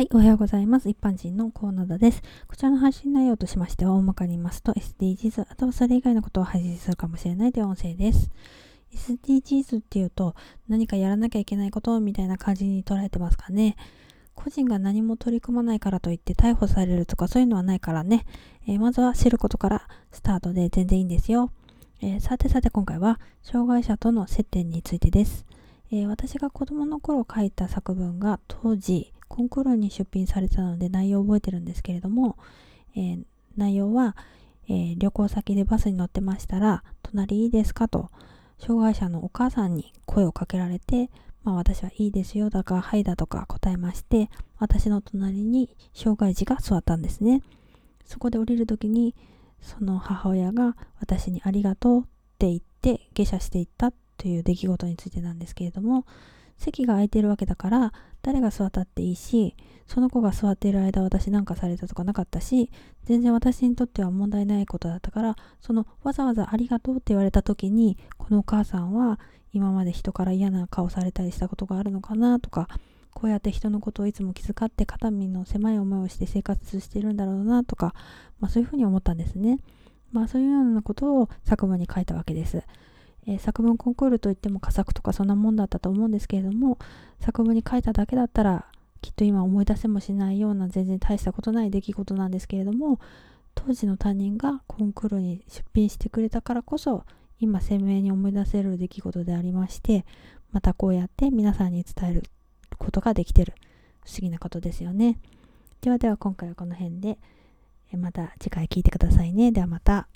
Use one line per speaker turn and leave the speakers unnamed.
はい、おはようございます。一般人のコーナーです。こちらの配信内容としましては、大まかに言いますと SDGs、あとはそれ以外のことを配信するかもしれないという音声です。SDGs っていうと、何かやらなきゃいけないことみたいな感じに捉えてますかね。個人が何も取り組まないからといって逮捕されるとかそういうのはないからね。えー、まずは知ることからスタートで全然いいんですよ。えー、さてさて今回は、障害者との接点についてです。えー、私が子供の頃書いた作文が当時コンクールに出品されたので内容を覚えてるんですけれども、えー、内容は、えー、旅行先でバスに乗ってましたら「隣いいですか?」と障害者のお母さんに声をかけられて、まあ、私は「いいですよ」だか「はい」だとか答えまして私の隣に障害児が座ったんですねそこで降りる時にその母親が私に「ありがとう」って言って下車していったという出来事についてなんですけれども席が空いてるわけだから誰が座ったっていいしその子が座っている間私なんかされたとかなかったし全然私にとっては問題ないことだったからそのわざわざありがとうって言われた時にこのお母さんは今まで人から嫌な顔されたりしたことがあるのかなとかこうやって人のことをいつも気遣って肩身の狭い思いをして生活してるんだろうなとか、まあ、そういうふうに思ったんですね。まあそういうようなことを作文に書いたわけです。えー、作文コンクールといっても佳作とかそんなもんだったと思うんですけれども作文に書いただけだったらきっと今思い出せもしないような全然大したことない出来事なんですけれども当時の担任がコンクールに出品してくれたからこそ今鮮明に思い出せる出来事でありましてまたこうやって皆さんに伝えることができてる。不思議なことですよね。ではでは今回はこの辺でまた次回聞いてくださいね。ではまた。